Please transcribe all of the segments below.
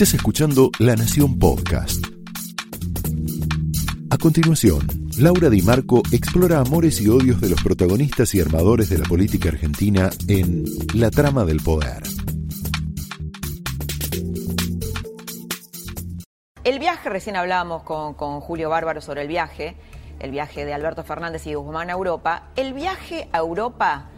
Estás escuchando La Nación Podcast. A continuación, Laura Di Marco explora amores y odios de los protagonistas y armadores de la política argentina en La trama del poder. El viaje, recién hablábamos con, Julio Bárbaro sobre el viaje, el viaje de Alberto Fernández y Guzmán a Europa. El viaje a Europa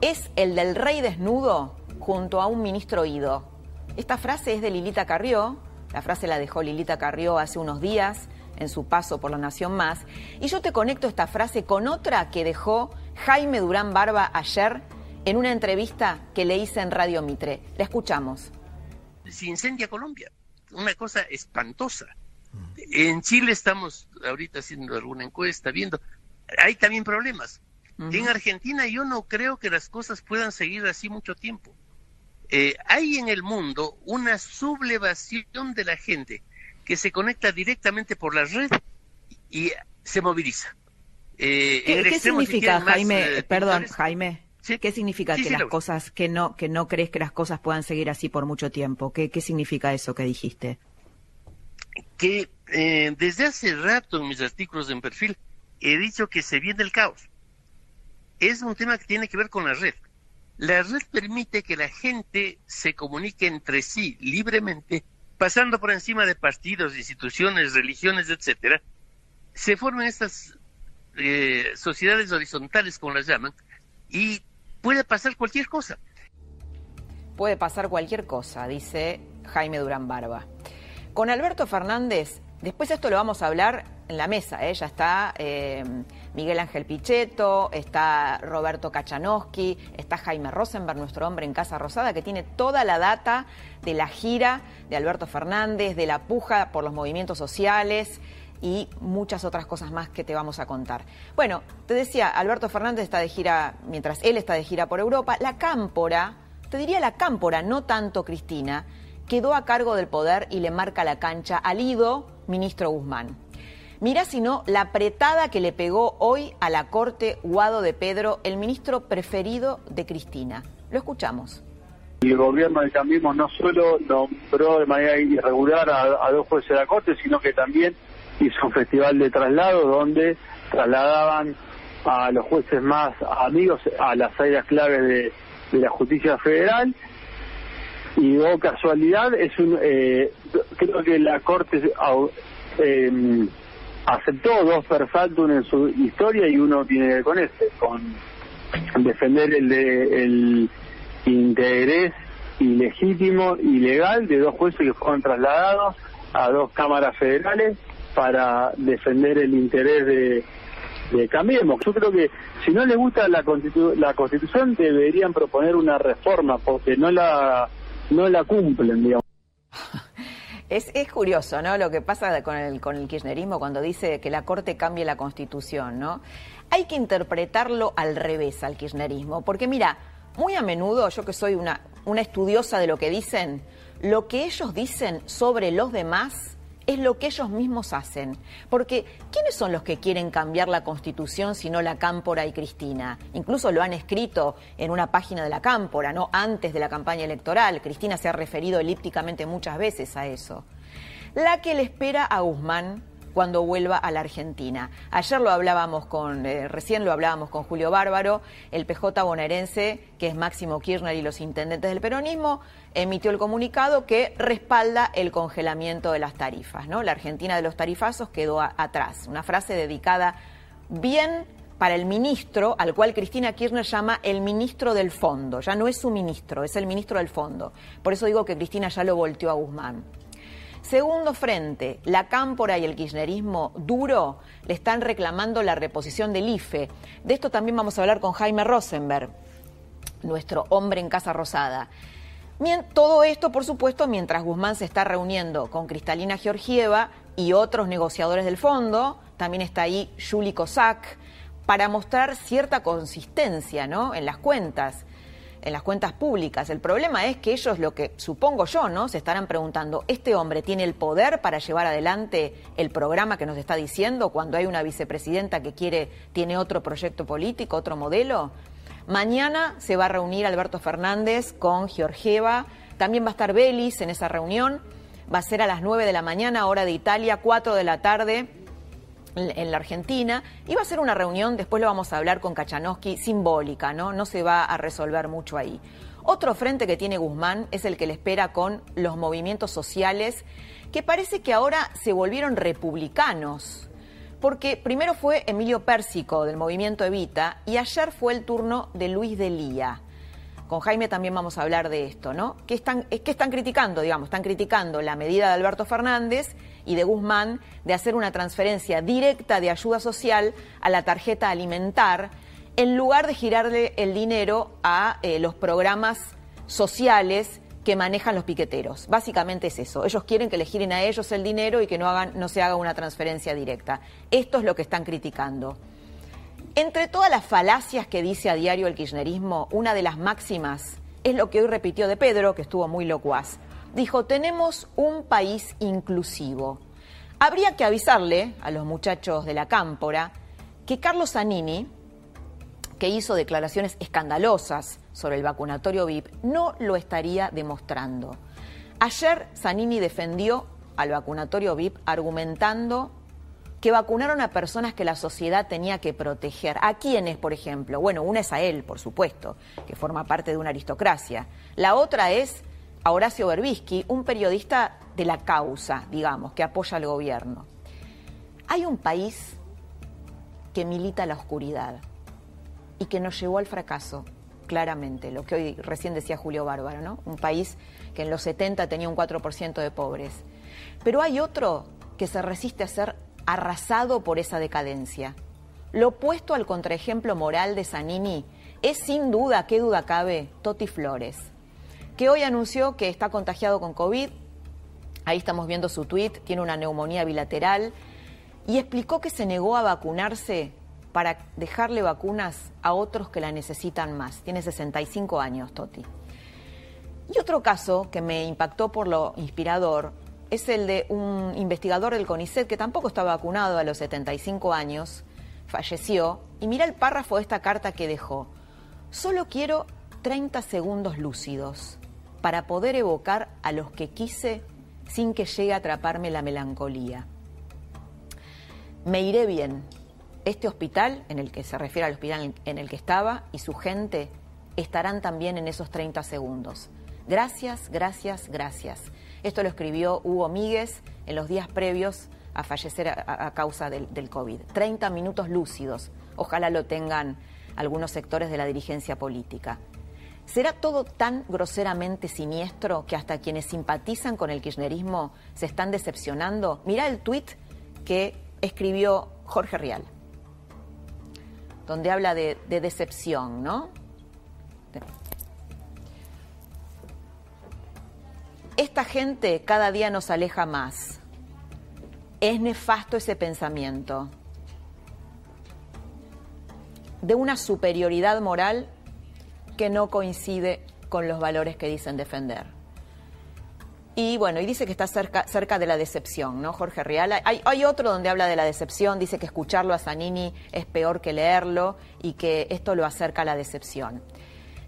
es el del rey desnudo junto a un ministro ido. Esta frase es de Lilita Carrió, la frase la dejó Lilita Carrió hace unos días en su paso por la Nación Más, y yo te conecto esta frase con otra que dejó Jaime Durán Barba ayer en una entrevista que le hice en Radio Mitre. La escuchamos. Se incendia Colombia, una cosa espantosa. En Chile estamos ahorita haciendo alguna encuesta, viendo, hay también problemas. En Argentina yo no creo que las cosas puedan seguir así mucho tiempo. Eh, hay en el mundo una sublevación de la gente que se conecta directamente por la red y se moviliza. Eh, ¿Qué, significa, Jaime? Eh, perdón, Jaime. ¿Qué significa que las cosas, que no, que no crees que las cosas puedan seguir así por mucho tiempo? ¿Qué, qué significa eso que dijiste? Que desde hace rato en mis artículos en perfil he dicho que se viene el caos. Es un tema que tiene que ver con la red. La red permite que la gente se comunique entre sí libremente, pasando por encima de partidos, instituciones, religiones, etcétera. Se forman estas eh, sociedades horizontales, como las llaman, y puede pasar cualquier cosa. Puede pasar cualquier cosa, dice Jaime Durán Barba. Con Alberto Fernández, después esto lo vamos a hablar en la mesa, ¿eh? ya está eh, Miguel Ángel Pichetto, está Roberto Kachanowski, está Jaime Rosenberg, nuestro hombre en Casa Rosada, que tiene toda la data de la gira de Alberto Fernández, de la puja por los movimientos sociales y muchas otras cosas más que te vamos a contar. Bueno, te decía, Alberto Fernández está de gira, mientras él está de gira por Europa, la cámpora, te diría la cámpora, no tanto Cristina, quedó a cargo del poder y le marca la cancha al ido ministro Guzmán. Mira si no la apretada que le pegó hoy a la corte Guado de Pedro, el ministro preferido de Cristina. Lo escuchamos. El gobierno de Cambiemos no solo nombró de manera irregular a, dos jueces de la corte, sino que también hizo un festival de traslado donde trasladaban a los jueces más amigos a las áreas claves de, la justicia federal y oh casualidad es un eh, creo que la corte eh, aceptó dos persaltum en su historia y uno tiene que ver con este, con defender el, de, el interés ilegítimo y legal de dos jueces que fueron trasladados a dos cámaras federales para defender el interés de, de Cambiemos. Yo creo que si no les gusta la, la Constitución deberían proponer una reforma porque no la no la cumplen, digamos. Es, es, curioso, ¿no? Lo que pasa con el, con el kirchnerismo cuando dice que la Corte cambie la Constitución, ¿no? Hay que interpretarlo al revés al kirchnerismo, porque mira, muy a menudo, yo que soy una, una estudiosa de lo que dicen, lo que ellos dicen sobre los demás es lo que ellos mismos hacen. Porque, ¿quiénes son los que quieren cambiar la Constitución si no la Cámpora y Cristina? Incluso lo han escrito en una página de la Cámpora, ¿no? Antes de la campaña electoral. Cristina se ha referido elípticamente muchas veces a eso. La que le espera a Guzmán cuando vuelva a la Argentina. Ayer lo hablábamos con, eh, recién lo hablábamos con Julio Bárbaro, el PJ bonaerense, que es Máximo Kirchner y los intendentes del peronismo, emitió el comunicado que respalda el congelamiento de las tarifas. ¿no? La Argentina de los tarifazos quedó atrás. Una frase dedicada bien para el ministro, al cual Cristina Kirchner llama el ministro del fondo. Ya no es su ministro, es el ministro del fondo. Por eso digo que Cristina ya lo volteó a Guzmán. Segundo frente, la cámpora y el kirchnerismo duro le están reclamando la reposición del IFE. De esto también vamos a hablar con Jaime Rosenberg, nuestro hombre en Casa Rosada. Todo esto, por supuesto, mientras Guzmán se está reuniendo con Cristalina Georgieva y otros negociadores del fondo, también está ahí Juli Kosak, para mostrar cierta consistencia ¿no? en las cuentas en las cuentas públicas. El problema es que ellos, lo que supongo yo, ¿no? Se estarán preguntando, ¿este hombre tiene el poder para llevar adelante el programa que nos está diciendo cuando hay una vicepresidenta que quiere, tiene otro proyecto político, otro modelo? Mañana se va a reunir Alberto Fernández con Georgieva, también va a estar Belis en esa reunión. Va a ser a las 9 de la mañana, hora de Italia, 4 de la tarde en la Argentina. Va a ser una reunión, después lo vamos a hablar con Kachanowski, simbólica, ¿no? No se va a resolver mucho ahí. Otro frente que tiene Guzmán es el que le espera con los movimientos sociales, que parece que ahora se volvieron republicanos. Porque primero fue Emilio Pérsico del movimiento Evita y ayer fue el turno de Luis Delía. Con Jaime también vamos a hablar de esto, ¿no? ¿Qué están, ¿Qué están criticando? Digamos, están criticando la medida de Alberto Fernández y de Guzmán de hacer una transferencia directa de ayuda social a la tarjeta alimentar en lugar de girarle el dinero a eh, los programas sociales que manejan los piqueteros. Básicamente es eso. Ellos quieren que le giren a ellos el dinero y que no, hagan, no se haga una transferencia directa. Esto es lo que están criticando. Entre todas las falacias que dice a diario el kirchnerismo, una de las máximas es lo que hoy repitió de Pedro, que estuvo muy locuaz. Dijo, tenemos un país inclusivo. Habría que avisarle a los muchachos de la cámpora que Carlos Zanini, que hizo declaraciones escandalosas sobre el vacunatorio VIP, no lo estaría demostrando. Ayer Zanini defendió al vacunatorio VIP argumentando que vacunaron a personas que la sociedad tenía que proteger. ¿A quiénes, por ejemplo? Bueno, una es a él, por supuesto, que forma parte de una aristocracia. La otra es a Horacio Berbisky, un periodista de la causa, digamos, que apoya al gobierno. Hay un país que milita la oscuridad y que nos llevó al fracaso, claramente, lo que hoy recién decía Julio Bárbaro, ¿no? Un país que en los 70 tenía un 4% de pobres. Pero hay otro que se resiste a ser arrasado por esa decadencia. Lo opuesto al contraejemplo moral de Zanini es sin duda, qué duda cabe, Toti Flores, que hoy anunció que está contagiado con COVID, ahí estamos viendo su tweet, tiene una neumonía bilateral, y explicó que se negó a vacunarse para dejarle vacunas a otros que la necesitan más. Tiene 65 años, Toti. Y otro caso que me impactó por lo inspirador es el de un investigador del CONICET que tampoco está vacunado a los 75 años, falleció, y mira el párrafo de esta carta que dejó. Solo quiero 30 segundos lúcidos para poder evocar a los que quise sin que llegue a atraparme la melancolía. Me iré bien. Este hospital, en el que se refiere al hospital en el que estaba, y su gente estarán también en esos 30 segundos. Gracias, gracias, gracias. Esto lo escribió Hugo Míguez en los días previos a fallecer a, causa del, COVID. 30 minutos lúcidos. Ojalá lo tengan algunos sectores de la dirigencia política. ¿Será todo tan groseramente siniestro que hasta quienes simpatizan con el kirchnerismo se están decepcionando? Mirá el tuit que escribió Jorge Rial, donde habla de decepción, ¿no? Esta gente cada día nos aleja más. Es nefasto ese pensamiento de una superioridad moral que no coincide con los valores que dicen defender. Y bueno, y dice que está cerca, cerca de la decepción, ¿no? Jorge Real. Hay, hay, otro donde habla de la decepción, dice que escucharlo a Zanini es peor que leerlo y que esto lo acerca a la decepción.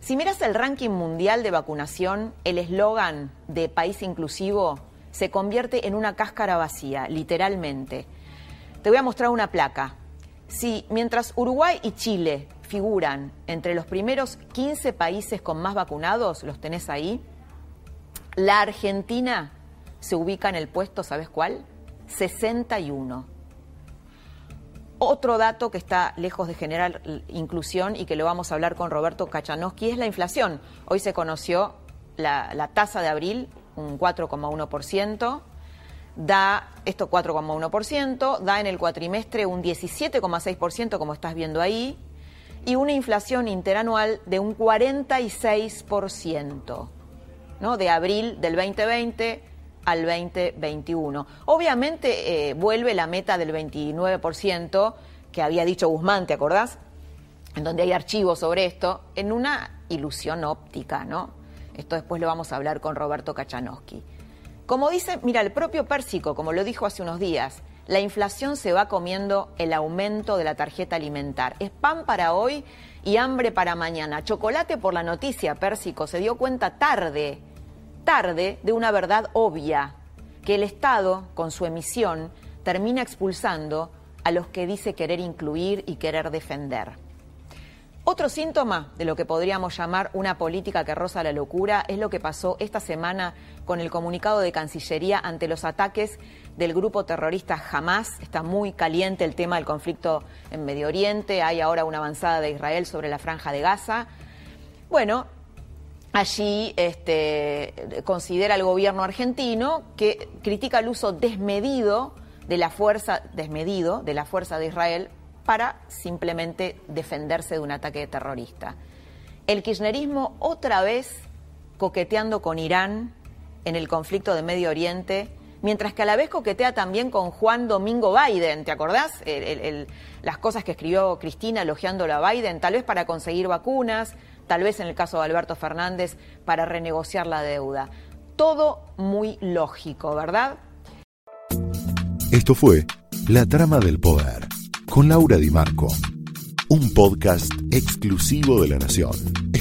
Si miras el ranking mundial de vacunación, el eslogan de país inclusivo se convierte en una cáscara vacía, literalmente. Te voy a mostrar una placa. Si mientras Uruguay y Chile figuran entre los primeros 15 países con más vacunados, los tenés ahí, la Argentina se ubica en el puesto, ¿sabes cuál? 61. Otro dato que está lejos de generar inclusión y que lo vamos a hablar con Roberto Kachanowski es la inflación. Hoy se conoció la, tasa de abril, un 4,1%, da esto 4,1%, da en el cuatrimestre un 17,6%, como estás viendo ahí, y una inflación interanual de un 46%, ¿no? de abril del 2020 al 2021. Obviamente eh, vuelve la meta del 29% que había dicho Guzmán, ¿te acordás? En donde hay archivos sobre esto, en una ilusión óptica, ¿no? Esto después lo vamos a hablar con Roberto Kachanowski. Como dice, mira, el propio Pérsico, como lo dijo hace unos días, la inflación se va comiendo el aumento de la tarjeta alimentar. Es pan para hoy y hambre para mañana. Chocolate por la noticia, Pérsico, se dio cuenta tarde tarde de una verdad obvia. que el Estado, con su emisión, termina expulsando a los que dice querer incluir y querer defender. Otro síntoma de lo que podríamos llamar una política que roza la locura es lo que pasó esta semana con el comunicado de Cancillería ante los ataques del grupo terrorista Hamas. Está muy caliente el tema del conflicto en Medio Oriente. Hay ahora una avanzada de Israel sobre la franja de Gaza. Bueno, allí este, considera el gobierno argentino que critica el uso desmedido de la fuerza, desmedido de la fuerza de Israel para simplemente defenderse de un ataque terrorista. El kirchnerismo otra vez coqueteando con Irán en el conflicto de Medio Oriente, mientras que a la vez coquetea también con Juan Domingo Biden, ¿te acordás? las cosas que escribió Cristina elogiándolo a Biden, tal vez para conseguir vacunas, tal vez en el caso de Alberto Fernández para renegociar la deuda. Todo muy lógico, ¿verdad? Esto fue La Trama del Poder con Laura Di Marco, un podcast exclusivo de La Nación.